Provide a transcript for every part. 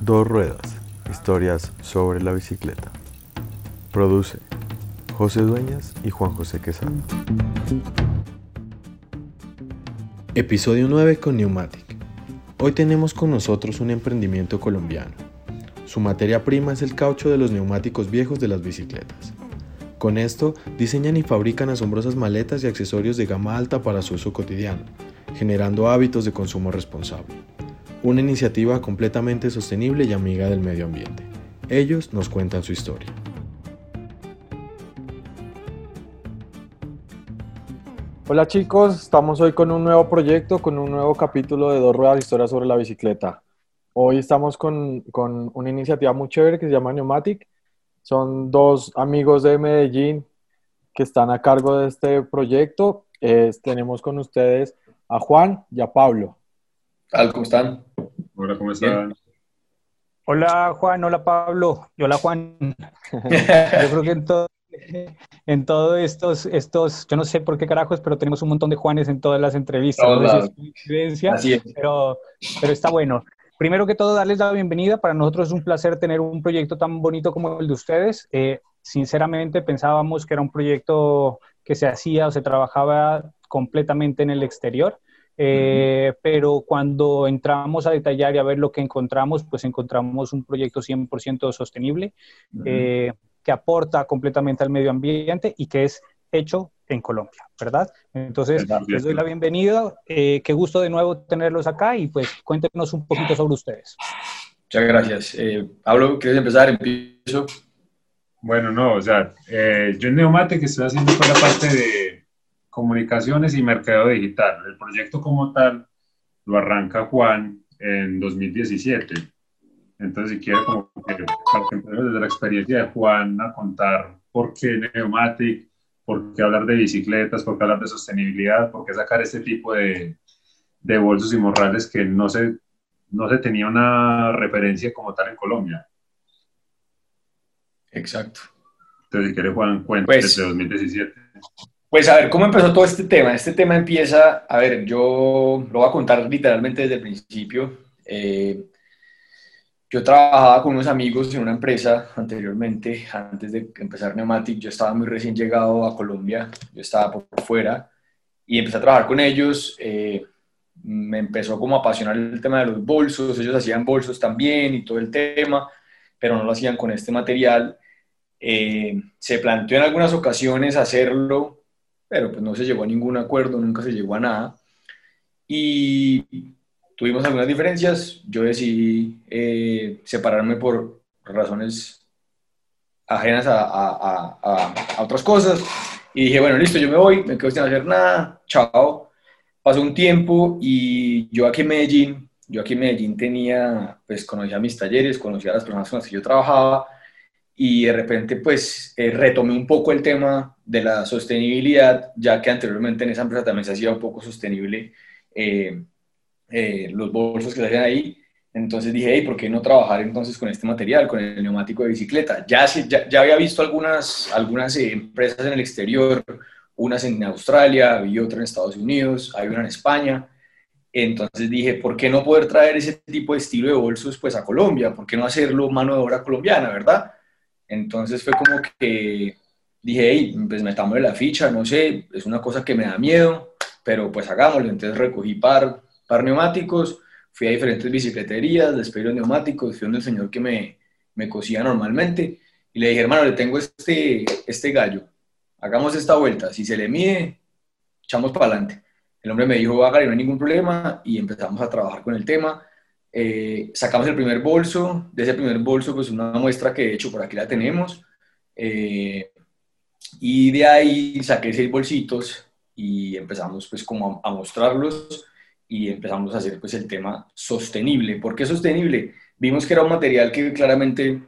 Dos ruedas, historias sobre la bicicleta. Produce José Dueñas y Juan José Quesada. Episodio 9 con Pneumatic. Hoy tenemos con nosotros un emprendimiento colombiano. Su materia prima es el caucho de los neumáticos viejos de las bicicletas. Con esto diseñan y fabrican asombrosas maletas y accesorios de gama alta para su uso cotidiano, generando hábitos de consumo responsable. Una iniciativa completamente sostenible y amiga del medio ambiente. Ellos nos cuentan su historia. Hola chicos, estamos hoy con un nuevo proyecto, con un nuevo capítulo de Dos Ruedas Historias sobre la Bicicleta. Hoy estamos con, con una iniciativa muy chévere que se llama Pneumatic. Son dos amigos de Medellín que están a cargo de este proyecto. tenemos con ustedes a Juan y a Pablo. ¿Cómo están? Hola, ¿cómo están? Hola Juan, hola Pablo, y hola Juan. Yo creo que en todo, en todos estos, estos, yo no sé por qué carajos, pero tenemos un montón de Juanes en todas las entrevistas. Pero, pero está bueno. Primero que todo, darles la bienvenida. Para nosotros es un placer tener un proyecto tan bonito como el de ustedes. Eh, sinceramente, pensábamos que era un proyecto que se hacía o se trabajaba completamente en el exterior. Eh, pero cuando entramos a detallar y a ver lo que encontramos, pues encontramos un proyecto 100% sostenible que aporta completamente al medio ambiente y que es hecho en Colombia, ¿verdad? Entonces, les doy la bienvenida. Eh, qué gusto de nuevo tenerlos acá y pues cuéntenos un poquito sobre ustedes. Muchas gracias. Eh, Pablo, ¿quieres empezar? Empiezo. Bueno, no, o sea, eh, yo en Neomate que estoy haciendo toda la parte de comunicaciones y mercado digital. El proyecto como tal lo arranca Juan en 2017 entonces, si quiere, como que desde la experiencia de Juan a contar por qué Neumatic, por qué hablar de bicicletas, por qué hablar de sostenibilidad, por qué sacar este tipo de, de bolsos y morrales que no se, no se tenía una referencia como tal en Colombia. Exacto. Entonces, si quiere, Juan, cuenta pues, desde 2017. Pues a ver, ¿cómo empezó todo este tema? Este tema empieza, a ver, yo lo voy a contar literalmente desde el principio. Eh, yo trabajaba con unos amigos en una empresa anteriormente, antes de empezar Neumatic, yo estaba muy recién llegado a Colombia, yo estaba por fuera y empecé a trabajar con ellos. Eh, me empezó como a apasionar el tema de los bolsos, ellos hacían bolsos también y todo el tema, pero no lo hacían con este material. Eh, se planteó en algunas ocasiones hacerlo, pero pues no se llegó a ningún acuerdo, nunca se llegó a nada. Y tuvimos algunas diferencias, yo decidí eh, separarme por razones ajenas a, a, a, otras cosas y dije, bueno, listo, yo me voy, me quedo sin hacer nada, chao. Pasó un tiempo y yo aquí en Medellín, yo aquí en Medellín tenía, pues conocía mis talleres, conocía a las personas con las que yo trabajaba y de repente pues eh, retomé un poco el tema de la sostenibilidad, ya que anteriormente en esa empresa también se hacía un poco sostenible eh, eh, los bolsos que salían ahí. Entonces dije, hey, ¿por qué no trabajar entonces con este material, con el neumático de bicicleta? Ya, ya, ya había visto algunas, algunas eh, empresas en el exterior, unas en Australia, y otra en Estados Unidos, hay una en España. Entonces dije, ¿por qué no poder traer ese tipo de estilo de bolsos pues a Colombia? ¿Por qué no hacerlo mano de obra colombiana, verdad? Entonces fue como que dije, hey, pues metámosle la ficha, no sé, es una cosa que me da miedo, pero pues hagámoslo. Entonces recogí par, par neumáticos, fui a diferentes bicicleterías, les pedí los neumáticos, fui donde el señor que me, me cosía normalmente y le dije, hermano, le tengo este, este gallo, hagamos esta vuelta, si se le mide, echamos para adelante. El hombre me dijo, hágale, no hay ningún problema y empezamos a trabajar con el tema. Eh, sacamos el primer bolso, de ese primer bolso pues una muestra que de hecho por aquí la tenemos. Eh, y de ahí saqué seis bolsitos y empezamos pues como a, mostrarlos y empezamos a hacer pues el tema sostenible. ¿Por qué sostenible? Vimos que era un material que claramente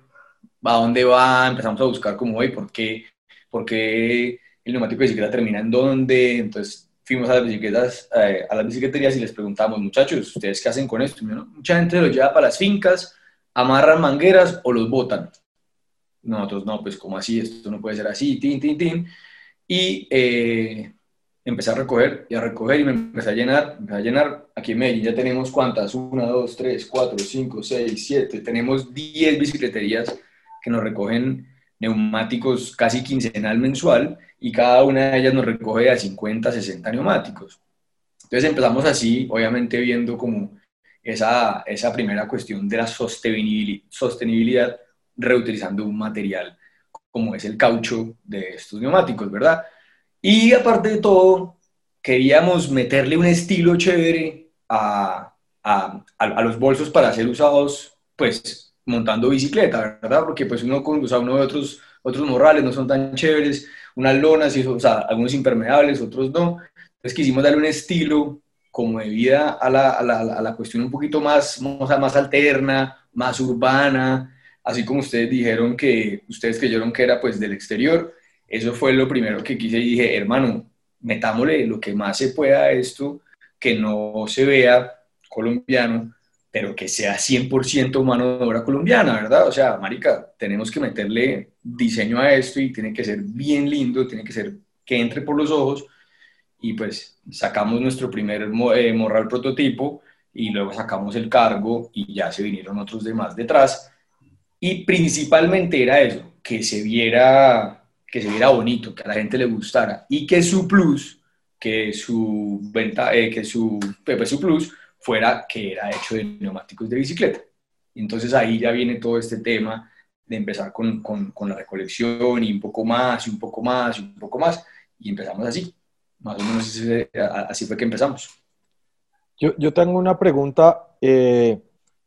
va a dónde va, empezamos a buscar como, ¿por qué, ¿por qué el neumático de bicicleta termina en dónde? Entonces fuimos a las bicicletas, eh, a las bicicleterías y les preguntamos, muchachos, ¿ustedes qué hacen con esto? Mucha gente lo lleva para las fincas, amarran mangueras o los botan. Nosotros no, pues como así, esto no puede ser así, tin, tin, tin. Y eh, empecé a recoger y a recoger y me empecé a llenar, empecé a llenar. Aquí en Medellín ya tenemos cuántas, una, dos, tres, cuatro, cinco, seis, siete, tenemos 10 bicicleterías que nos recogen neumáticos casi quincenal mensual y cada una de ellas nos recoge a 50, 60 neumáticos. Entonces empezamos así, obviamente viendo como esa, esa primera cuestión de la sostenibilidad, sostenibilidad reutilizando un material como es el caucho de estos neumáticos, ¿verdad? Y aparte de todo, queríamos meterle un estilo chévere a, a, a, los bolsos para ser usados, pues, montando bicicleta, ¿verdad? Porque pues uno, o sea, uno de otros, otros morrales no son tan chéveres, unas lonas, y, o sea, algunos impermeables, otros no. Entonces quisimos darle un estilo como de vida a la, a la, a la cuestión un poquito más, sea, más alterna, más urbana, así como ustedes dijeron que, ustedes creyeron que era pues del exterior, eso fue lo primero que quise y dije, hermano, metámosle lo que más se pueda a esto, que no se vea colombiano, pero que sea 100% mano de obra colombiana, ¿verdad? O sea, marica, tenemos que meterle diseño a esto y tiene que ser bien lindo, tiene que ser que entre por los ojos y pues sacamos nuestro primer eh, morral prototipo y luego sacamos el cargo y ya se vinieron otros demás detrás y principalmente era eso, que se viera, que se viera bonito, que a la gente le gustara y que su plus, que su venta, eh, que su, pues, su plus fuera que era hecho de neumáticos de bicicleta. Entonces ahí ya viene todo este tema de empezar con, con, con, la recolección y un poco más y un poco más y un poco más y empezamos así. Más o menos así fue que empezamos. Yo, yo tengo una pregunta. Eh,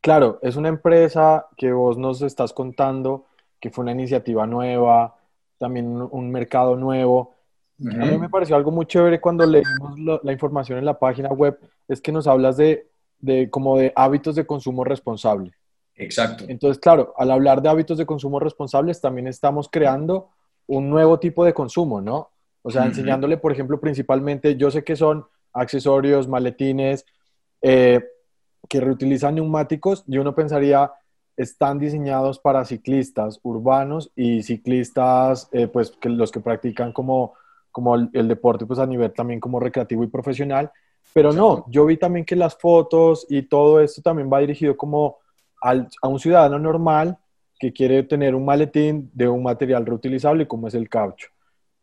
Claro, es una empresa que vos nos estás contando que fue una iniciativa nueva, también un mercado nuevo. A mí me pareció algo muy chévere cuando leímos la, información en la página web, es que nos hablas de, de, como de hábitos de consumo responsable. Exacto. Entonces, claro, al hablar de hábitos de consumo responsables, también estamos creando un nuevo tipo de consumo, ¿no? O sea, enseñándole, por ejemplo, principalmente, yo sé que son accesorios, maletines, eh, que reutilizan neumáticos y uno pensaría están diseñados para ciclistas urbanos y ciclistas, eh, pues que los que practican como, como el, deporte, pues a nivel también como recreativo y profesional. Pero no, yo vi también que las fotos y todo esto también va dirigido como al, a un ciudadano normal que quiere tener un maletín de un material reutilizable como es el caucho.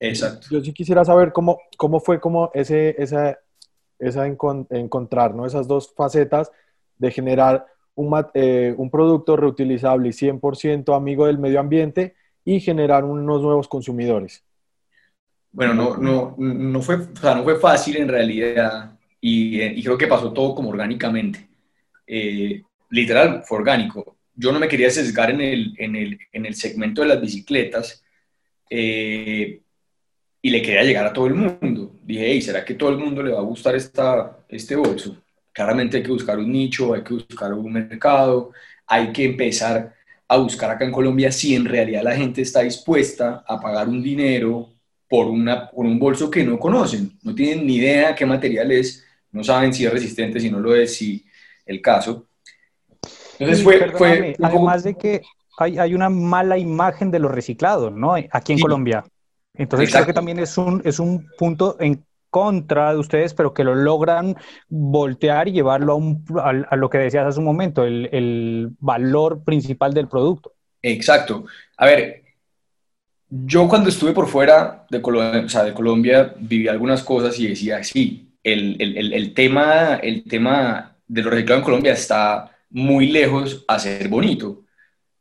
Exacto. Yo sí quisiera saber cómo, cómo fue como ese, esa, esa encontrar, ¿no? Esas dos facetas de generar un, eh, un producto reutilizable y 100% amigo del medio ambiente y generar unos nuevos consumidores? Bueno, no, no, no, fue, o sea, no fue fácil en realidad y, eh, creo que pasó todo como orgánicamente. Eh, literal, fue orgánico. Yo no me quería sesgar en el, en el, en el segmento de las bicicletas y le quería llegar a todo el mundo. Dije, ¿será que todo el mundo le va a gustar esta, este bolso? Claramente hay que buscar un nicho, hay que buscar un mercado, hay que empezar a buscar acá en Colombia si en realidad la gente está dispuesta a pagar un dinero por, una, por un bolso que no conocen, no tienen ni idea qué material es, no saben si es resistente, si no lo es, si el caso. Entonces fue, fue Además de que hay, hay, una mala imagen de los reciclados, ¿no? Aquí en Colombia. Entonces creo que también es un, es un punto en contra de ustedes, pero que lo logran voltear y llevarlo a, a, lo que decías hace un momento, el, el, valor principal del producto. Exacto. A ver, yo cuando estuve por fuera de Colombia, o sea, de Colombia viví algunas cosas y decía, sí, el, el, el tema, el tema de lo reciclado en Colombia está muy lejos a ser bonito.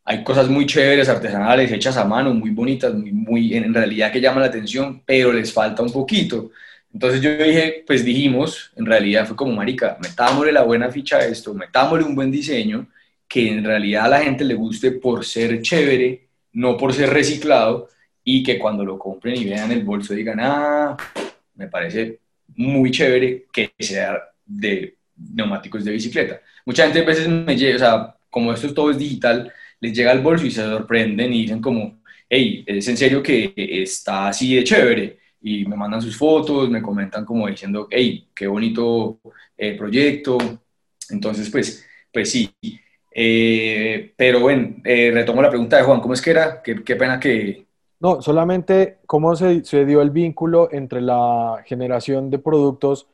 Hay cosas muy chéveres, artesanales, hechas a mano, muy bonitas, muy, en realidad que llaman la atención, pero les falta un poquito. Entonces yo dije, pues dijimos, en realidad fue como, marica, metámosle la buena ficha a esto, metámosle un buen diseño, que en realidad a la gente le guste por ser chévere, no por ser reciclado, y que cuando lo compren y vean el bolso digan, ah, me parece muy chévere que sea de neumáticos de bicicleta. Mucha gente a veces me llega, o sea, como esto todo es digital, les llega al bolso y se sorprenden y dicen como, hey, ¿es en serio que está así de chévere? y me mandan sus fotos, me comentan como diciendo, hey, qué bonito eh, proyecto. Entonces, pues, pues sí. Eh, pero bueno, eh, retomo la pregunta de Juan, ¿cómo es que era? Qué, qué pena que, No, solamente cómo se, se dio el vínculo entre la generación de productos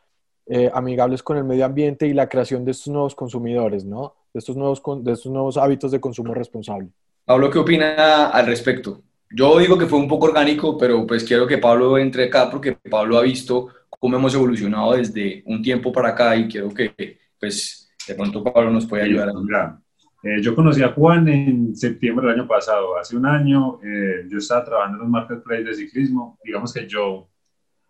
eh, amigables con el medio ambiente y la creación de estos nuevos consumidores, ¿no? De estos nuevos, de estos nuevos hábitos de consumo responsable. Pablo, ¿qué opina al respecto? Yo digo que fue un poco orgánico, pero pues quiero que Pablo entre acá porque Pablo ha visto cómo hemos evolucionado desde un tiempo para acá y quiero que pues de pronto Pablo nos pueda ayudar. Eh, yo conocí a Juan en septiembre del año pasado. Hace un año eh, yo estaba trabajando en un marketplace de ciclismo. Digamos que yo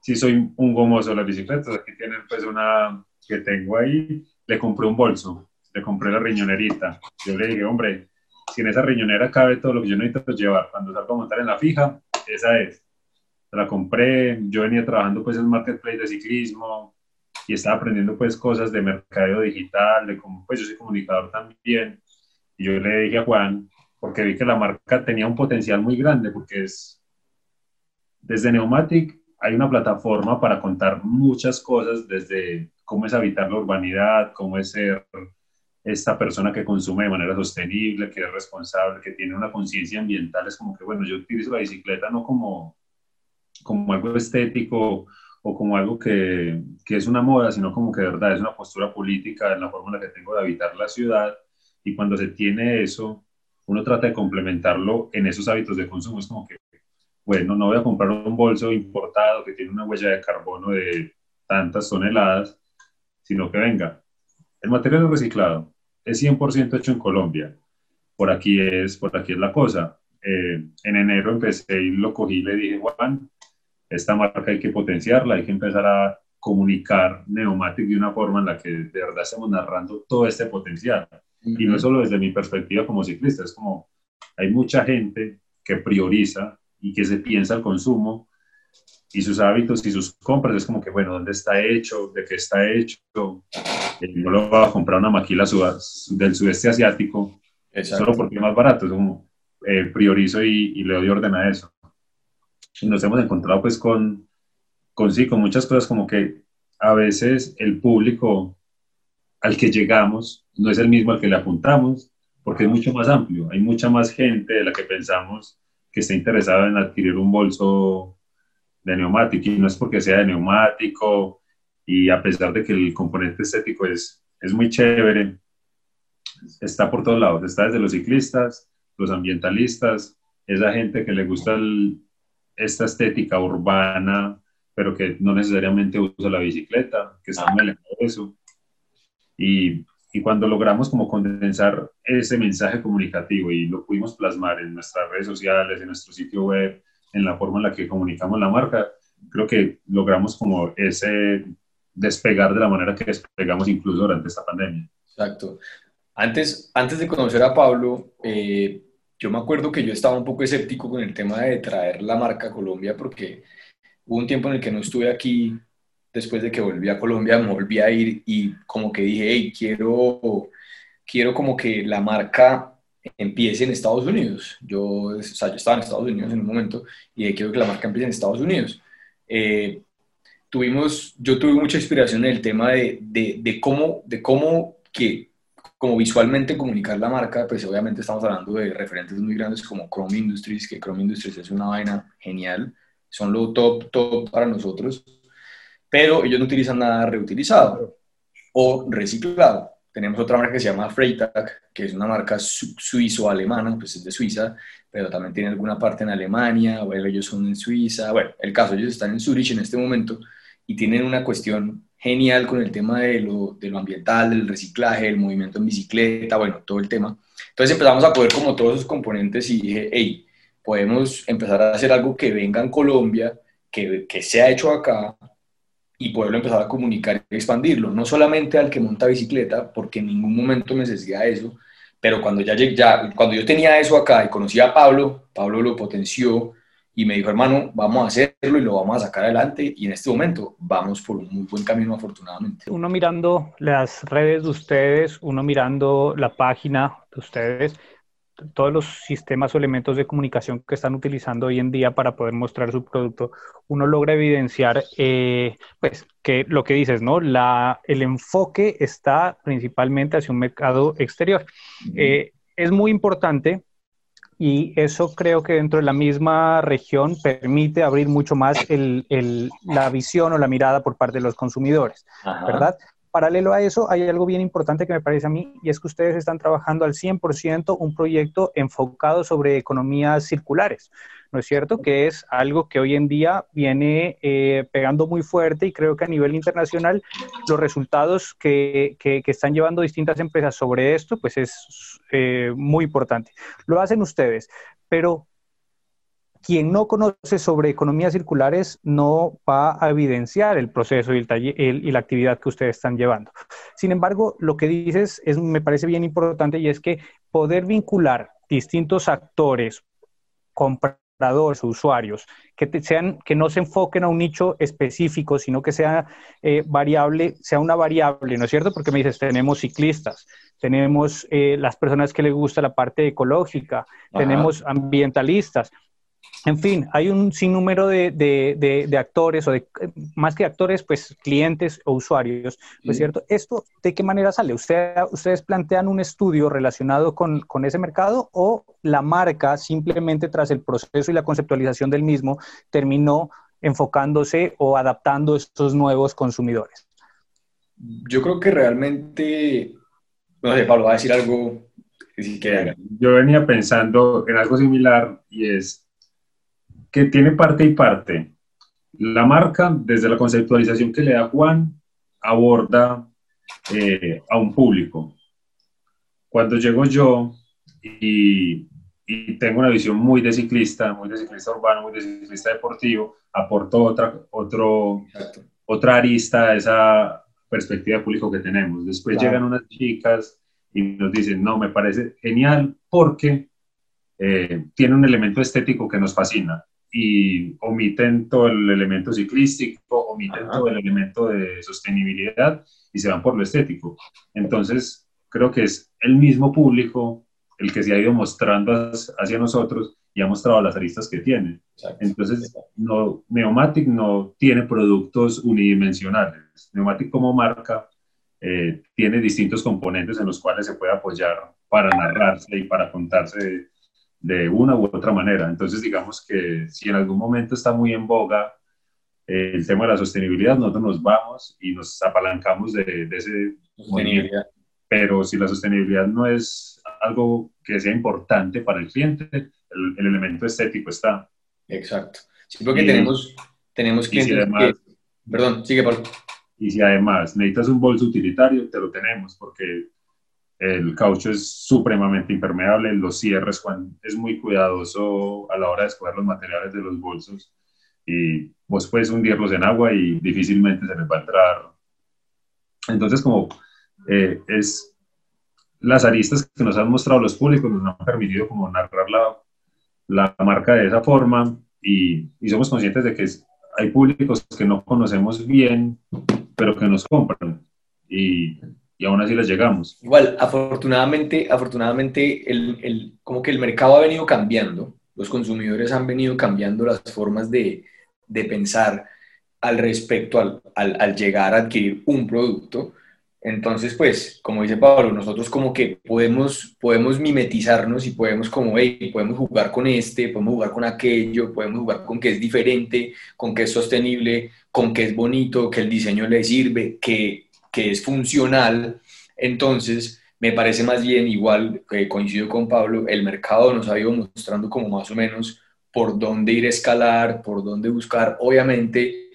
sí soy un gomoso de las bicicletas. Aquí tienen pues una que tengo ahí. Le compré un bolso, le compré la riñonerita. Yo le dije, hombre, si en esa riñonera cabe todo lo que yo necesito llevar cuando salgo a montar en la fija, esa es. La compré, yo venía trabajando pues en marketplace de ciclismo y estaba aprendiendo pues cosas de mercadeo digital, de cómo, pues yo soy comunicador también. Y yo le dije a Juan, porque vi que la marca tenía un potencial muy grande, porque es, desde Neumatic hay una plataforma para contar muchas cosas, desde cómo es habitar la urbanidad, cómo es ser esta persona que consume de manera sostenible, que es responsable, que tiene una conciencia ambiental, es como que, bueno, yo utilizo la bicicleta no como, como algo estético o como algo que, que, es una moda, sino como que de verdad es una postura política en la forma en la que tengo de habitar la ciudad. Y cuando se tiene eso, uno trata de complementarlo en esos hábitos de consumo. Es como que, bueno, no voy a comprar un bolso importado que tiene una huella de carbono de tantas toneladas, sino que venga, el material reciclado es 100% hecho en Colombia. Por aquí es, por aquí es la cosa. Eh, en enero empecé y lo cogí y le dije, Juan, esta marca hay que potenciarla, hay que empezar a comunicar Neumatic de una forma en la que de verdad estamos narrando todo este potencial. Y no solo desde mi perspectiva como ciclista, es como hay mucha gente que prioriza y que se piensa el consumo y sus hábitos y sus compras. Es como que, bueno, ¿dónde está hecho? ¿De qué está hecho? no lo va a comprar una maquila del sudeste asiático solo porque es más barato. Es como, eh, priorizo y, y, le doy orden a eso. Y nos hemos encontrado pues con, con, sí, con muchas cosas como que a veces el público al que llegamos no es el mismo al que le apuntamos, porque es mucho más amplio. Hay mucha más gente de la que pensamos que está interesada en adquirir un bolso de neumático y no es porque sea de neumático y a pesar de que el componente estético es, es muy chévere, está por todos lados, está desde los ciclistas, los ambientalistas, esa gente que le gusta esta estética urbana, pero que no necesariamente usa la bicicleta, que está muy alejado de eso. Y, y cuando logramos como condensar ese mensaje comunicativo y lo pudimos plasmar en nuestras redes sociales, en nuestro sitio web, en la forma en la que comunicamos la marca, creo que logramos como ese despegar de la manera que despegamos incluso durante esta pandemia. Exacto. Antes, antes de conocer a Pablo, eh, yo me acuerdo que yo estaba un poco escéptico con el tema de traer la marca a Colombia porque hubo un tiempo en el que no estuve aquí, después de que volví a Colombia, me volví a ir y como que dije, quiero, quiero como que la marca empiece en Estados Unidos. Yo, o sea, yo estaba en Estados Unidos en un momento y quiero que la marca empiece en Estados Unidos. Eh, tuvimos, yo tuve mucha inspiración en el tema de, de, de, cómo, de cómo que, como visualmente comunicar la marca, pues obviamente estamos hablando de referentes muy grandes como Chrome Industries, que Chrome Industries es una vaina genial, son lo top, top para nosotros, pero ellos no utilizan nada reutilizado o reciclado. Tenemos otra marca que se llama Freytag, que es una marca suizo-alemana, pues es de Suiza, pero también tiene alguna parte en Alemania, o ellos son en Suiza. Bueno, el caso, ellos están en Zurich en este momento y tienen una cuestión genial con el tema de lo, de lo ambiental, del reciclaje, el movimiento en bicicleta, bueno, todo el tema. Entonces empezamos a poder como todos esos componentes y dije, hey, podemos empezar a hacer algo que venga en Colombia, que, que sea hecho acá, y poderlo empezar a comunicar y expandirlo, no solamente al que monta bicicleta, porque en ningún momento me eso, pero cuando ya, ya cuando yo tenía eso acá y conocí a Pablo, Pablo lo potenció y me dijo, hermano, vamos a hacerlo y lo vamos a sacar adelante y en este momento vamos por un muy buen camino afortunadamente. Uno mirando las redes de ustedes, uno mirando la página de ustedes, todos los sistemas o elementos de comunicación que están utilizando hoy en día para poder mostrar su producto, uno logra evidenciar, eh, pues, que lo que dices, ¿no? La, el enfoque está principalmente hacia un mercado exterior. Eh, es muy importante y eso creo que dentro de la misma región permite abrir mucho más la visión o la mirada por parte de los consumidores, ¿verdad? Paralelo a eso, hay algo bien importante que me parece a mí y es que ustedes están trabajando al 100% un proyecto enfocado sobre economías circulares. ¿no es cierto? Que es algo que hoy en día viene eh, pegando muy fuerte y creo que a nivel internacional los resultados que, que, están llevando distintas empresas sobre esto, pues es eh, muy importante. Lo hacen ustedes, pero quien no conoce sobre economías circulares no va a evidenciar el proceso y, el y la actividad que ustedes están llevando. Sin embargo, lo que dices es, me parece bien importante y es que poder vincular distintos actores, comprar o usuarios, que, sean, que no se enfoquen a un nicho específico, sino que sea eh, variable, sea una variable, ¿no es cierto? Porque me dices, tenemos ciclistas, tenemos eh, las personas que les gusta la parte ecológica, tenemos ambientalistas. En fin, hay un sinnúmero de, de, de, actores, o de, más que actores, pues clientes o usuarios, ¿no es cierto? ¿Esto de qué manera sale? ¿Usted, ¿Ustedes plantean un estudio relacionado con, con, ese mercado o la marca simplemente tras el proceso y la conceptualización del mismo terminó enfocándose o adaptando a estos nuevos consumidores? Yo creo que realmente, no sé, Pablo, va a decir algo que Yo venía pensando en algo similar y es que tiene parte y parte. La marca, desde la conceptualización que le da Juan, aborda eh, a un público. Cuando llego yo y, tengo una visión muy de ciclista, muy de ciclista urbano, muy de ciclista deportivo, aporto otra, otro, otra arista a esa perspectiva de público que tenemos. Después llegan unas chicas y nos dicen, no, me parece genial porque eh, tiene un elemento estético que nos fascina y omiten todo el elemento ciclístico, omiten todo el elemento de sostenibilidad y se van por lo estético. Entonces, creo que es el mismo público el que se ha ido mostrando hacia nosotros y ha mostrado las aristas que tiene. Entonces, no, Neumatic no tiene productos unidimensionales. Neumatic como marca eh, tiene distintos componentes en los cuales se puede apoyar para narrarse y para contarse de una u otra manera. Entonces, digamos que si en algún momento está muy en boga eh, el tema de la sostenibilidad, nosotros nos vamos y nos apalancamos de, ese movimiento. Pero si la sostenibilidad no es algo que sea importante para el cliente, el, elemento estético está. Exacto. Sí, porque tenemos, tenemos clientes que... Perdón, sigue, Pablo. Y si además necesitas un bolso utilitario, te lo tenemos, porque el caucho es supremamente impermeable, los cierres, Juan es muy cuidadoso a la hora de escoger los materiales de los bolsos y vos puedes hundirlos en agua y difícilmente se les va a entrar. Entonces, como eh, es las aristas que nos han mostrado los públicos, nos han permitido como narrar la, la marca de esa forma y, y somos conscientes de que hay públicos que no conocemos bien, pero que nos compran. Y y aún así les llegamos. Igual, afortunadamente, afortunadamente el, el, como que el mercado ha venido cambiando, los consumidores han venido cambiando las formas de, de pensar al respecto al, al, llegar a adquirir un producto. Entonces, pues, como dice Pablo, nosotros como que podemos, podemos mimetizarnos y podemos como, hey, podemos jugar con este, podemos jugar con aquello, podemos jugar con que es diferente, con que es sostenible, con que es bonito, que el diseño le sirve, que que es funcional, entonces me parece más bien igual, que coincido con Pablo, el mercado nos ha ido mostrando como más o menos por dónde ir a escalar, por dónde buscar. Obviamente,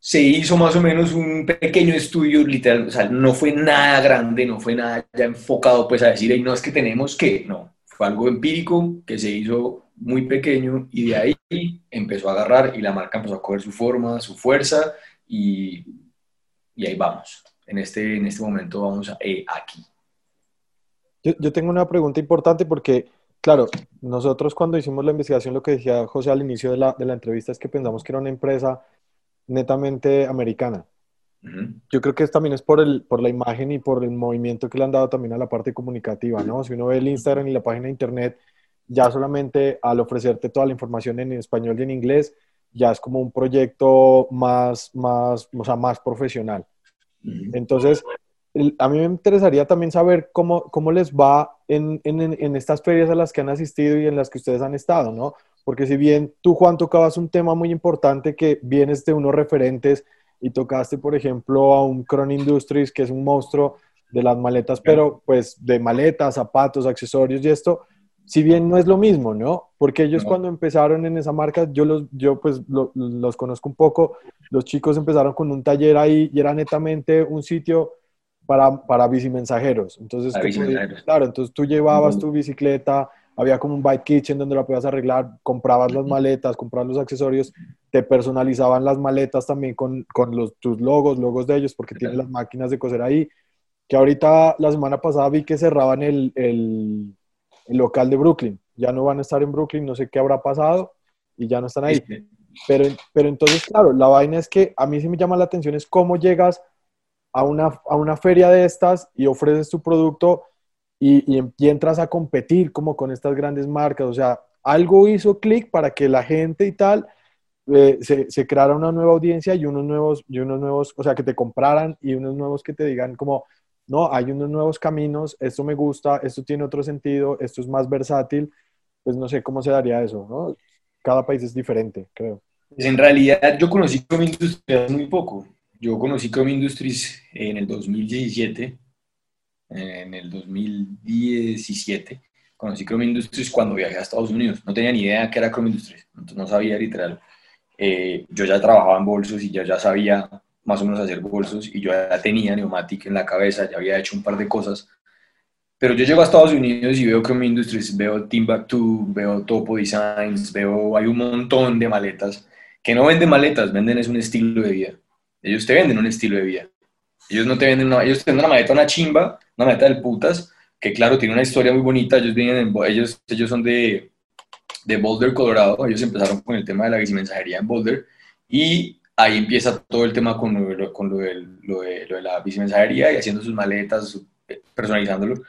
se hizo más o menos un pequeño estudio, literal, o sea, no fue nada grande, no fue nada ya enfocado pues a decir, no es que tenemos que, no, fue algo empírico que se hizo muy pequeño y de ahí empezó a agarrar y la marca empezó a coger su forma, su fuerza y y ahí vamos. En este, en este momento vamos a, eh, aquí. Yo, yo, tengo una pregunta importante porque, claro, nosotros cuando hicimos la investigación, lo que decía José al inicio de la, de la entrevista es que pensamos que era una empresa netamente americana. Yo creo que también es por, el, por la imagen y por el movimiento que le han dado también a la parte comunicativa, ¿no? Si uno ve el Instagram y la página de Internet, ya solamente al ofrecerte toda la información en español y en inglés, ya es como un proyecto más, más, o sea, más profesional. Entonces, a mí me interesaría también saber cómo, cómo les va en, en, en, estas ferias a las que han asistido y en las que ustedes han estado, ¿no? Porque si bien tú, Juan, tocabas un tema muy importante que vienes de unos referentes y tocaste, por ejemplo, a un Cron Industries, que es un monstruo de las maletas, pero pues de maletas, zapatos, accesorios y esto, si bien no es lo mismo, ¿no? Porque ellos cuando empezaron en esa marca, yo los, yo pues los conozco un poco, los chicos empezaron con un taller ahí y era netamente un sitio para, para bicimensajeros. Entonces, claro, entonces tú llevabas tu bicicleta, había como un bike kitchen donde la podías arreglar, comprabas las maletas, comprabas los accesorios, te personalizaban las maletas también con, con los, tus logos, logos de ellos, porque tienen las máquinas de coser ahí. Que ahorita, la semana pasada vi que cerraban el, el el local de Brooklyn. Ya no van a estar en Brooklyn, no sé qué habrá pasado y ya no están ahí. Pero, pero entonces, claro, la vaina es que a mí sí me llama la atención es cómo llegas a una, a una feria de estas y ofreces tu producto y, y, entras a competir como con estas grandes marcas. O sea, algo hizo clic para que la gente y tal eh, se, se, creara una nueva audiencia y unos nuevos, y unos nuevos, o sea, que te compraran y unos nuevos que te digan como, no, hay unos nuevos caminos, esto me gusta, esto tiene otro sentido, esto es más versátil, pues no sé cómo se daría eso, ¿no? Cada país es diferente, creo. Pues en realidad yo conocí Chrome Industries muy poco. Yo conocí Chrome Industries en el 2017, en el 2017. Conocí Chrome Industries cuando viajé a Estados Unidos. No tenía ni idea qué era Chrome Industries, entonces no sabía literal. Eh, yo ya trabajaba en bolsos y ya, ya sabía más o menos hacer bolsos y yo ya tenía Neumatic en la cabeza, ya había hecho un par de cosas. Pero yo llego a Estados Unidos y veo Chrome Industries, veo Timbuktu, veo Topo Designs, veo, hay un montón de maletas que no venden maletas, venden es un estilo de vida. Ellos te venden un estilo de vida. Ellos no te venden una, ellos te venden una maleta, una chimba, una maleta del putas, que claro, tiene una historia muy bonita. Ellos vienen en, ellos, ellos son de, de Boulder, Colorado. Ellos empezaron con el tema de la mensajería en Boulder y ahí empieza todo el tema con lo, con lo, de, lo, de, lo de la bicimensajería y haciendo sus maletas, personalizándolo.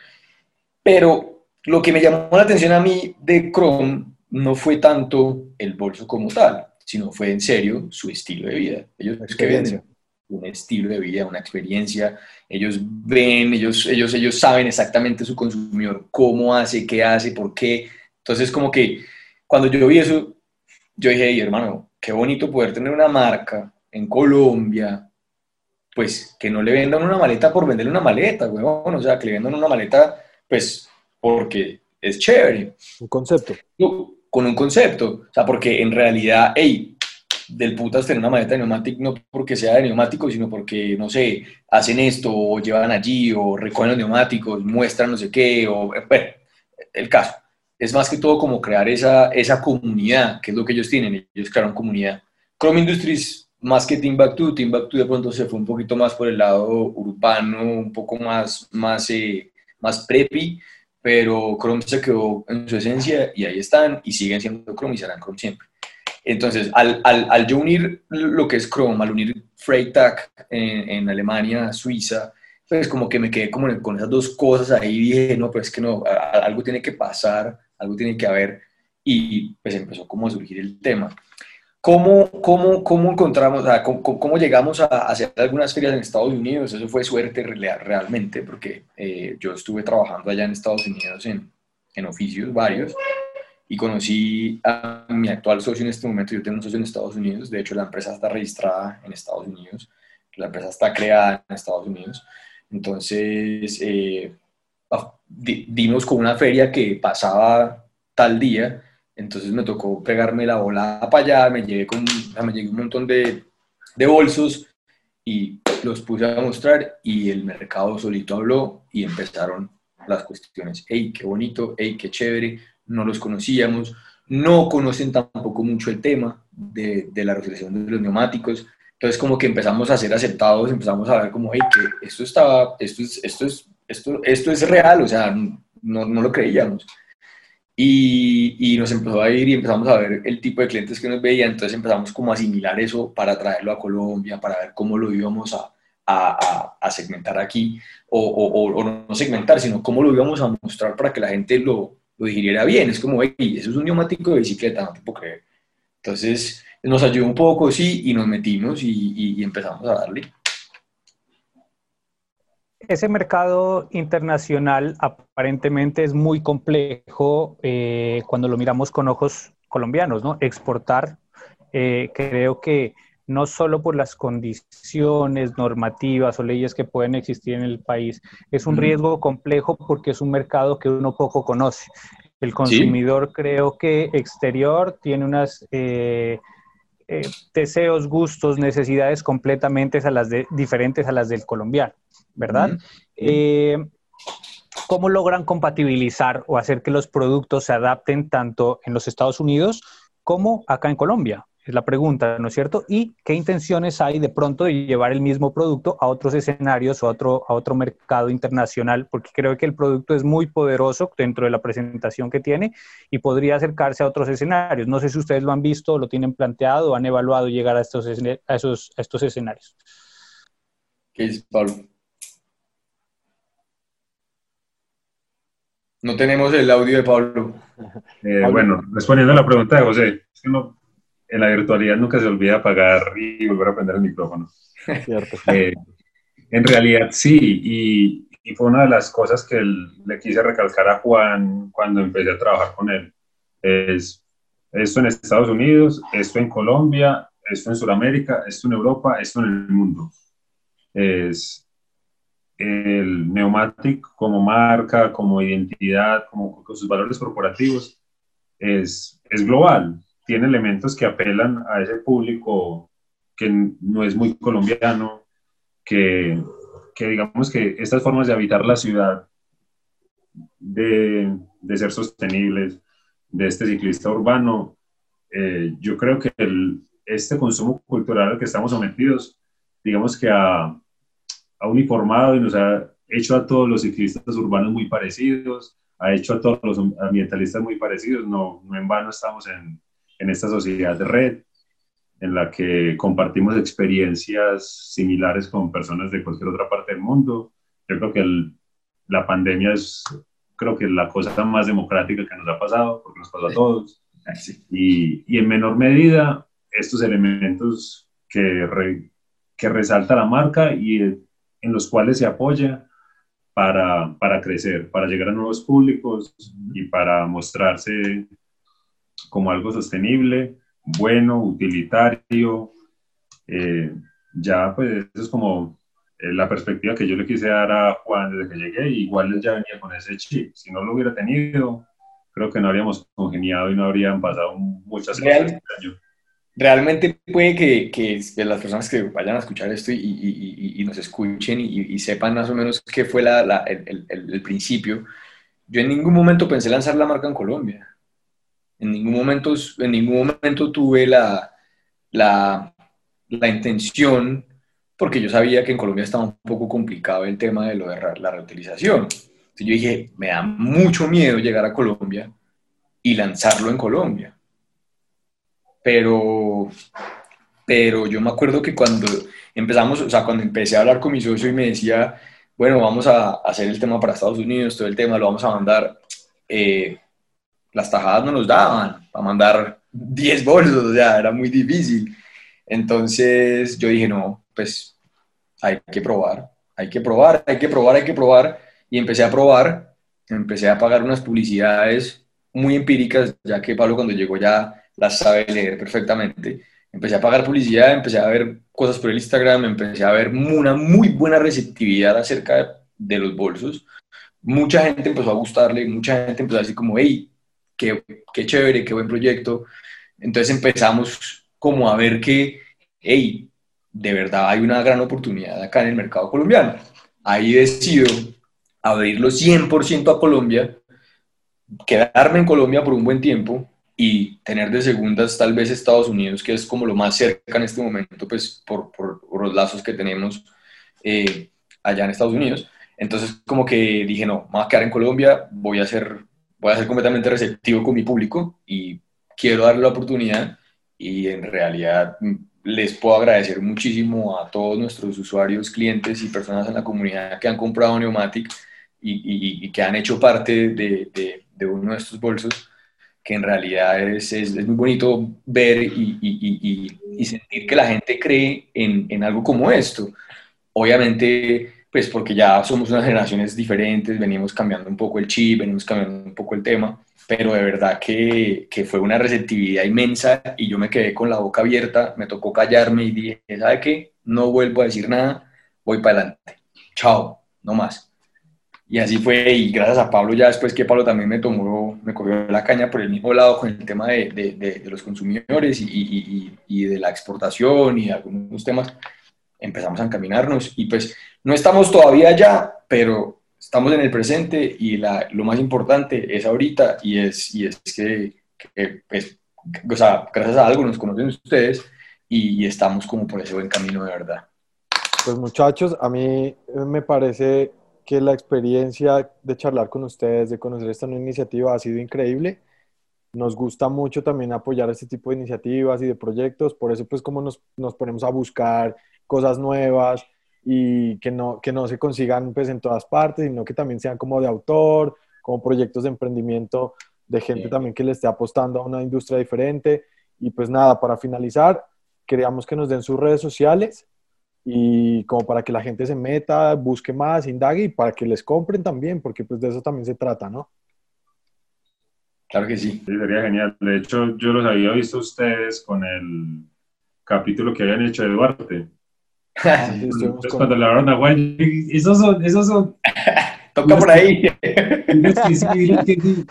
Pero lo que me llamó la atención a mí de Chrome no fue tanto el bolso como tal, sino fue en serio su estilo de vida. Ellos que venden un estilo de vida, una experiencia, ellos ven, ellos, ellos, ellos saben exactamente su consumidor, cómo hace, qué hace, por qué. Entonces como que cuando yo vi eso, yo dije, hey, hermano, qué bonito poder tener una marca en Colombia, pues que no le vendan una maleta por venderle una maleta, weón, o sea, que le vendan una maleta, pues porque es chévere. Un concepto. Con un concepto, o sea, porque en realidad, hey, del putas tener una maleta de neumático, no porque sea de neumático, sino porque, no sé, hacen esto, o llevan allí, o recogen los neumáticos, muestran no sé qué, o, bueno, el caso es más que todo como crear esa, esa comunidad, que es lo que ellos tienen, ellos crearon comunidad. Chrome Industries, más que Timbuktu, Timbuktu de pronto se fue un poquito más por el lado urbano, un poco más, más, eh, más preppy, pero Chrome se quedó en su esencia y ahí están y siguen siendo Chrome y serán Chrome siempre. Entonces, al, al, al yo unir lo que es Chrome, al unir Freytag en, en Alemania, Suiza, pues como que me quedé como con esas dos cosas ahí y dije, no, pero es que no, algo tiene que pasar algo tiene que haber, y pues empezó como a surgir el tema. ¿Cómo, cómo, cómo encontramos, o sea, cómo, cómo, llegamos a hacer algunas ferias en Estados Unidos? Eso fue suerte realmente, porque eh, yo estuve trabajando allá en Estados Unidos en, en oficios varios y conocí a mi actual socio en este momento. Yo tengo un socio en Estados Unidos, de hecho la empresa está registrada en Estados Unidos, la empresa está creada en Estados Unidos. Entonces, eh, dimos con una feria que pasaba tal día, entonces me tocó pegarme la bola para allá, me llevé, con, me llevé un montón de, de bolsos y los puse a mostrar y el mercado solito habló y empezaron las cuestiones. ¡Ey, qué bonito! ¡Ey, qué chévere! No los conocíamos, no conocen tampoco mucho el tema de, de la reflexión de los neumáticos. Entonces como que empezamos a ser aceptados, empezamos a ver como, hey, que esto, estaba, esto, es, esto es esto, esto es real, o sea, no, no lo creíamos. Y, y, nos empezó a ir y empezamos a ver el tipo de clientes que nos veían, entonces empezamos como a asimilar eso para traerlo a Colombia, para ver cómo lo íbamos a, a, a segmentar aquí, o, o, o, no segmentar, sino cómo lo íbamos a mostrar para que la gente lo, lo digiriera bien. Es como, hey, eso es un neumático de bicicleta, no te puedo creer. Entonces nos ayudó un poco, sí, y nos metimos y, y, y empezamos a darle. Ese mercado internacional aparentemente es muy complejo eh, cuando lo miramos con ojos colombianos, ¿no? Exportar, eh, creo que no solo por las condiciones normativas o leyes que pueden existir en el país, es un riesgo complejo porque es un mercado que uno poco conoce. El consumidor creo que exterior tiene unas eh, eh, deseos, gustos, necesidades completamente a las de, diferentes a las del colombiano, ¿verdad? Eh, ¿Cómo logran compatibilizar o hacer que los productos se adapten tanto en los Estados Unidos como acá en Colombia? Es la pregunta, ¿no es cierto? ¿Y qué intenciones hay de pronto de llevar el mismo producto a otros escenarios o a otro, a otro mercado internacional? Porque creo que el producto es muy poderoso dentro de la presentación que tiene y podría acercarse a otros escenarios. No sé si ustedes lo han visto, lo tienen planteado o han evaluado llegar a estos, a esos, a estos escenarios. ¿Qué es, Pablo? No tenemos el audio de Pablo. Eh, bueno, respondiendo a la pregunta de José, es que no, en la virtualidad nunca se olvida apagar y volver a prender el micrófono. Eh, en realidad sí, y, y, fue una de las cosas que le quise recalcar a Juan cuando empecé a trabajar con él. Es esto en Estados Unidos, esto en Colombia, esto en Sudamérica, esto en Europa, esto en el mundo. Es el Neumatic como marca, como identidad, como con sus valores corporativos, es, es global tiene elementos que apelan a ese público que no es muy colombiano, que, que digamos que estas formas de habitar la ciudad, de, de ser sostenibles, de este ciclista urbano, eh, yo creo que el, este consumo cultural al que estamos sometidos, digamos que ha, ha, uniformado y nos ha hecho a todos los ciclistas urbanos muy parecidos, ha hecho a todos los ambientalistas muy parecidos, no, no en vano estamos en, en esta sociedad de red en la que compartimos experiencias similares con personas de cualquier otra parte del mundo. Yo creo que la pandemia es, creo que la cosa más democrática que nos ha pasado, porque nos pasó a todos. Y, y en menor medida, estos elementos que, que resalta la marca y en los cuales se apoya para, para crecer, para llegar a nuevos públicos y para mostrarse como algo sostenible, bueno, utilitario. Eh, ya, pues, eso es como eh, la perspectiva que yo le quise dar a Juan desde que llegué. Igual ya venía con ese chip. Si no lo hubiera tenido, creo que no habríamos congeniado y no habrían pasado muchas cosas este Realmente puede que, que, las personas que vayan a escuchar esto y, y, y nos escuchen y, sepan más o menos qué fue la, la, el, el, el principio. Yo en ningún momento pensé lanzar la marca en Colombia. En ningún momento, en ningún momento tuve la, la, la intención, porque yo sabía que en Colombia estaba un poco complicado el tema de lo de la reutilización. Entonces yo dije, me da mucho miedo llegar a Colombia y lanzarlo en Colombia. Pero, pero yo me acuerdo que cuando empezamos, o sea, cuando empecé a hablar con mi socio y me decía, bueno, vamos a hacer el tema para Estados Unidos, todo el tema lo vamos a mandar, eh, las tajadas no nos daban para mandar 10 bolsos, o sea, era muy difícil. Entonces yo dije, no, pues hay que probar, hay que probar, hay que probar, hay que probar. Y empecé a probar, empecé a pagar unas publicidades muy empíricas, ya que Pablo cuando llegó ya las sabe leer perfectamente. Empecé a pagar publicidad, empecé a ver cosas por el Instagram, empecé a ver una muy buena receptividad acerca de los bolsos. Mucha gente empezó a gustarle, mucha gente empezó a decir como, hey, qué, qué chévere, qué buen proyecto. Entonces empezamos como a ver que, hey, de verdad hay una gran oportunidad acá en el mercado colombiano. Ahí decido abrirlo 100% a Colombia, quedarme en Colombia por un buen tiempo y tener de segundas tal vez Estados Unidos, que es como lo más cerca en este momento, pues por, por, los lazos que tenemos eh, allá en Estados Unidos. Entonces como que dije, no, me voy a quedar en Colombia, voy a hacer voy a ser completamente receptivo con mi público y quiero darle la oportunidad y en realidad les puedo agradecer muchísimo a todos nuestros usuarios, clientes y personas en la comunidad que han comprado Neumatic y, y, que han hecho parte de, de, uno de estos bolsos, que en realidad es, es, es muy bonito ver y, y, sentir que la gente cree en, en algo como esto. Obviamente, pues porque ya somos unas generaciones diferentes, venimos cambiando un poco el chip, venimos cambiando un poco el tema, pero de verdad que, que fue una receptividad inmensa y yo me quedé con la boca abierta, me tocó callarme y dije, ¿sabe qué? No vuelvo a decir nada, voy para adelante. Chao, no más. Y así fue, y gracias a Pablo, ya después que Pablo también me tomó, me cogió la caña por el mismo lado con el tema de, de, de, los consumidores y, y, y, de la exportación y algunos temas, empezamos a encaminarnos y pues no estamos todavía allá, pero estamos en el presente y la, lo más importante es ahorita y es, y es que, que pues, o sea, gracias a algo nos conocen ustedes y, estamos como por ese buen camino de verdad. Pues muchachos, a mí me parece que la experiencia de charlar con ustedes, de conocer esta nueva iniciativa ha sido increíble. Nos gusta mucho también apoyar este tipo de iniciativas y de proyectos, por eso pues como nos, nos ponemos a buscar cosas nuevas y que no, que no se consigan pues en todas partes, sino que también sean como de autor, como proyectos de emprendimiento de gente también que le esté apostando a una industria diferente. Y pues nada, para finalizar, queríamos que nos den sus redes sociales y como para que la gente se meta, busque más, indague y para que les compren también, porque pues de eso también se trata, ¿no? Claro que sí. sí sería genial. De hecho, yo los había visto ustedes con el capítulo que habían hecho de Duarte. Ah, Entonces, cuando le hablaron a Juan, esos son, esos son. Toca por ahí.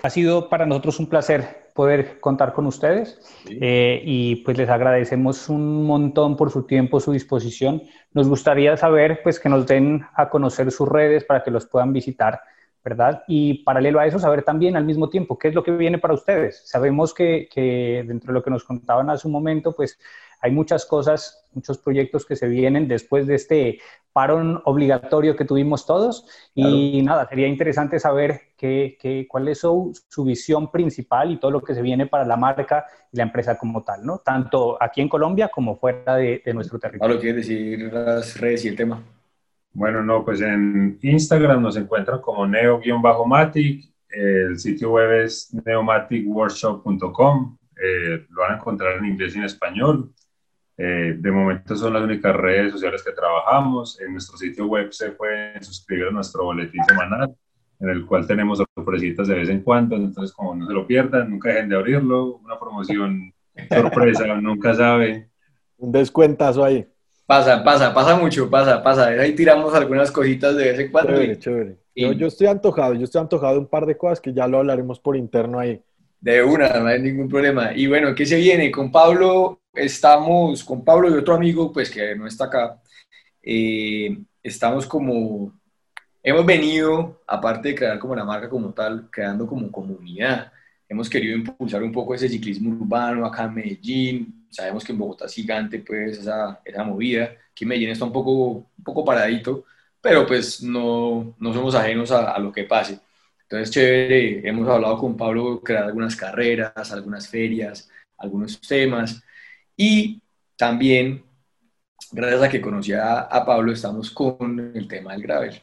Ha sido para nosotros un placer poder contar con ustedes eh, y pues les agradecemos un montón por su tiempo, su disposición. Nos gustaría saber pues que nos den a conocer sus redes para que los puedan visitar, ¿verdad? Y paralelo a eso, saber también al mismo tiempo qué es lo que viene para ustedes. Sabemos que, que dentro de lo que nos contaban hace un momento, pues hay muchas cosas, muchos proyectos que se vienen después de este parón obligatorio que tuvimos todos. Y nada, sería interesante saber qué, qué, cuál es su, su, visión principal y todo lo que se viene para la marca y la empresa como tal, ¿no? Tanto aquí en Colombia como fuera de, de nuestro territorio. Pablo, ¿quieres decir las redes y el tema? Bueno, no, pues en Instagram nos encuentran como neo-matic, el sitio web es neomaticworkshop.com, eh, lo van a encontrar en inglés y en español. Eh, de momento son las únicas redes sociales que trabajamos. En nuestro sitio web se pueden suscribir a nuestro boletín semanal, en el cual tenemos sorpresitas de vez en cuando. Entonces, como no se lo pierdan, nunca dejen de abrirlo. Una promoción sorpresa, nunca sabe. Un descuentazo ahí. Pasa, pasa, pasa mucho, pasa, pasa. Ahí tiramos algunas cositas de vez en cuando. Chévere, chévere. Yo, yo estoy antojado, yo estoy antojado de un par de cosas que ya lo hablaremos por interno ahí. De una, no hay ningún problema. Y bueno, ¿qué se viene? Con Pablo estamos, con Pablo y otro amigo, pues que no está acá, eh, estamos como, hemos venido, aparte de crear como la marca como tal, creando como comunidad. Hemos querido impulsar un poco ese ciclismo urbano acá en Medellín. Sabemos que en Bogotá es gigante, pues, esa, esa movida. Aquí en Medellín está un poco, un poco paradito, pero pues no, no somos ajenos a, a lo que pase. Entonces, chévere, hemos hablado con Pablo, crear algunas carreras, algunas ferias, algunos temas. Y también, gracias a que conocí a, Pablo, estamos con el tema del gravel.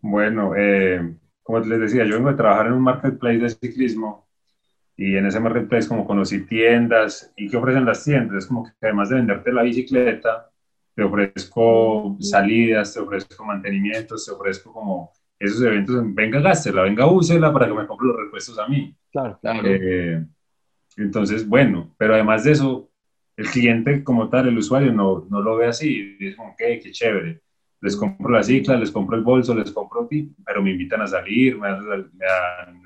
Bueno, eh, como les decía, yo vengo a trabajar en un marketplace de ciclismo y en ese marketplace como conocí tiendas y qué ofrecen las tiendas, es como que además de venderte la bicicleta, te ofrezco salidas, te ofrezco mantenimientos, te ofrezco como esos eventos, venga, gástela, venga, úsela para que me compre los repuestos a mí. Claro, claro. Eh, entonces, bueno, pero además de eso, el cliente como tal, el usuario, no, no lo ve así. Dice, ok, qué chévere. Les compro la cicla, les compro el bolso, les compro, pero me invitan a salir, me dan,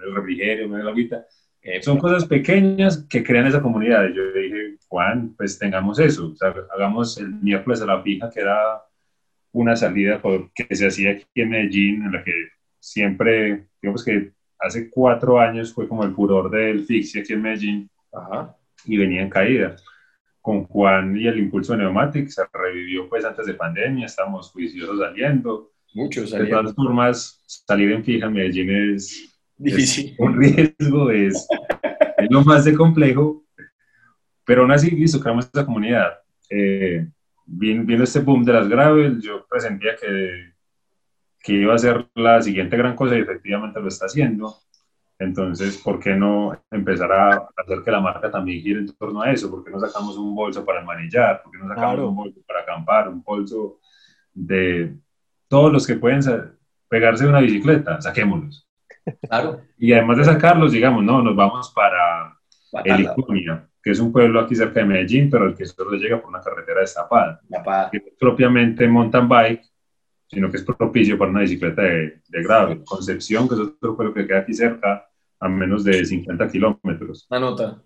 el refrigerio, me dan la agüita. Eh, son cosas pequeñas que crean esa comunidad. Yo dije, Juan, pues tengamos eso. O sea, hagamos el miércoles a la fija, que era una salida que se hacía aquí en Medellín, en la que siempre, digamos que hace cuatro años fue como el furor del fixie aquí en Medellín, y venía en caída. Con Juan y el impulso de Neumatic se revivió pues antes de pandemia, estamos juiciosos saliendo. Muchos De todas formas, salir en fija en Medellín es, difícil. un riesgo, es, es, lo más de complejo, pero aún así, listo, creamos esta comunidad. Eh, viendo este boom de las gravel, yo presentía que, que iba a ser la siguiente gran cosa y efectivamente lo está haciendo. Entonces, ¿por qué no empezar a hacer que la marca también gire en torno a eso? ¿Por qué no sacamos un bolso para manillar? ¿Por qué no sacamos un bolso para acampar? Un bolso de todos los que pueden pegarse de una bicicleta, saquémoslos. Claro. Y además de sacarlos, digamos, no, nos vamos para Heliconia, que es un pueblo aquí cerca de Medellín, pero el que solo llega por una carretera destapada. Que es propiamente mountain bike, sino que es propicio para una bicicleta de, de grado. Concepción, que es otro pueblo que queda aquí cerca, a menos de 50 kilómetros. Una nota.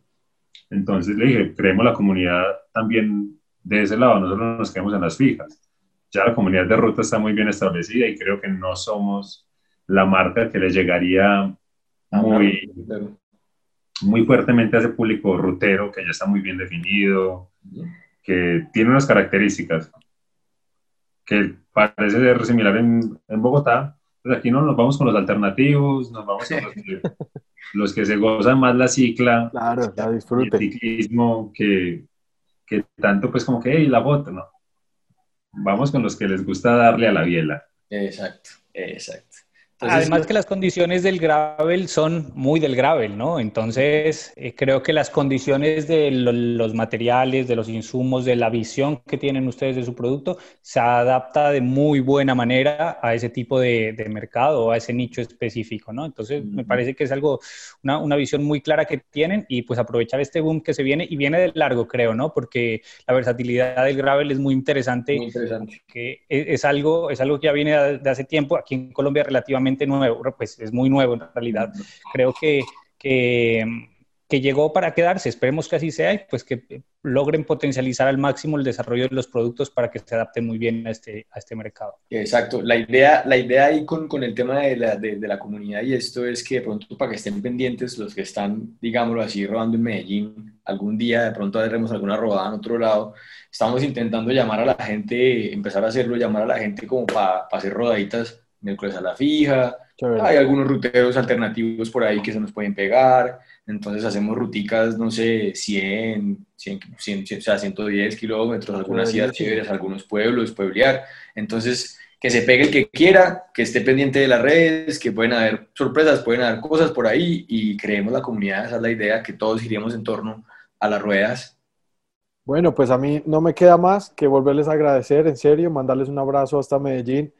Entonces le dije, creemos la comunidad también de ese lado, nosotros nos quedamos en las fijas. Ya la comunidad de ruta está muy bien establecida y creo que no somos la marca que le llegaría ah, muy, muy fuertemente a ese público rutero que ya está muy bien definido, que tiene unas características que parece ser similar en, en Bogotá, pues aquí no nos vamos con los alternativos, nos vamos con los que, se gozan más la cicla, claro, la disfrute. el ciclismo, que, que tanto pues como que, hey, la bota, ¿no? Vamos con los que les gusta darle a la biela. Exacto, exacto. Además que las condiciones del gravel son muy del gravel, ¿no? Entonces, eh, creo que las condiciones de los materiales, de los insumos, de la visión que tienen ustedes de su producto, se adapta de muy buena manera a ese tipo de, mercado o a ese nicho específico, ¿no? Entonces, me parece que es algo, una, una, visión muy clara que tienen y pues aprovechar este boom que se viene y viene de largo, creo, ¿no? Porque la versatilidad del gravel es muy interesante. Muy interesante. Que es, es algo, es algo que ya viene de hace tiempo, aquí en Colombia relativamente nuevo, pues es muy nuevo en realidad. Creo que, que, llegó para quedarse, esperemos que así sea y pues que logren potencializar al máximo el desarrollo de los productos para que se adapten muy bien a este, a este mercado. Exacto, la idea, la idea ahí con, con el tema de la, de, de la comunidad y esto es que de pronto para que estén pendientes los que están, digámoslo así, rodando en Medellín, algún día de pronto haremos alguna rodada en otro lado, estamos intentando llamar a la gente, empezar a hacerlo, llamar a la gente como para hacer rodaditas miércoles a la fija. Hay algunos ruteros alternativos por ahí que se nos pueden pegar. Entonces hacemos ruticas, no sé, 100, 100, 100 o sea, 110 kilómetros, algunas ciudades chéveres, algunos pueblos, pueblear. Entonces, que se pegue el que quiera, que esté pendiente de las redes, que pueden haber sorpresas, pueden haber cosas por ahí y creemos la comunidad, esa es la idea, que todos iríamos en torno a las ruedas. Bueno, pues a mí no me queda más que volverles a agradecer, en serio, mandarles un abrazo hasta Medellín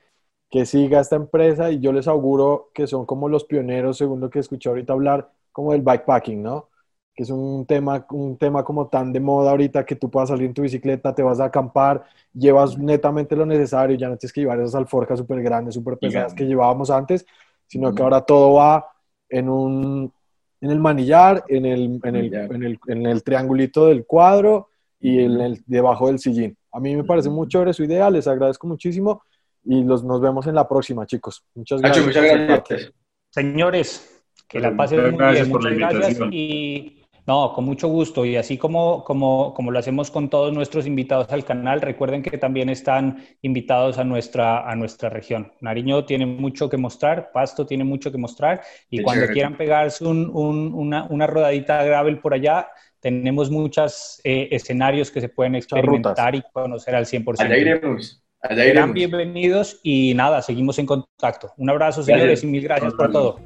que siga esta empresa y yo les auguro que son como los pioneros, según lo que escuché ahorita hablar, como del bikepacking, ¿no? Que es un tema, un tema como tan de moda ahorita que tú puedas salir en tu bicicleta, te vas a acampar, llevas netamente lo necesario, ya no tienes que llevar esas alforjas súper grandes, súper pesadas que llevábamos antes, sino que ahora todo va en un en el manillar, en el, en el, en el, en el triangulito del cuadro y en el, debajo del sillín. A mí me parece muy chévere su idea, les agradezco muchísimo y los, nos vemos en la próxima, chicos. Muchas gracias. muchas gracias. Señores, que la pasen muy bien. Muchas gracias y no, con mucho gusto. Y así como, como, como lo hacemos con todos nuestros invitados al canal, recuerden que también están invitados a nuestra, a nuestra región. Nariño tiene mucho que mostrar, Pasto tiene mucho que mostrar. Y cuando quieran pegarse un, un, una, una rodadita gravel por allá, tenemos muchos eh, escenarios que se pueden experimentar y conocer al 100%. Allá iremos. Serán bienvenidos y nada, seguimos en contacto. Un abrazo, señores, y mil gracias por todo.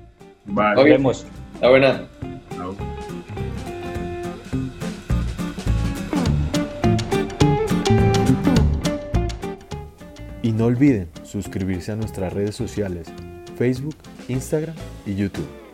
Nos vemos. La buena. Y no olviden suscribirse a nuestras redes sociales, Facebook, Instagram y YouTube.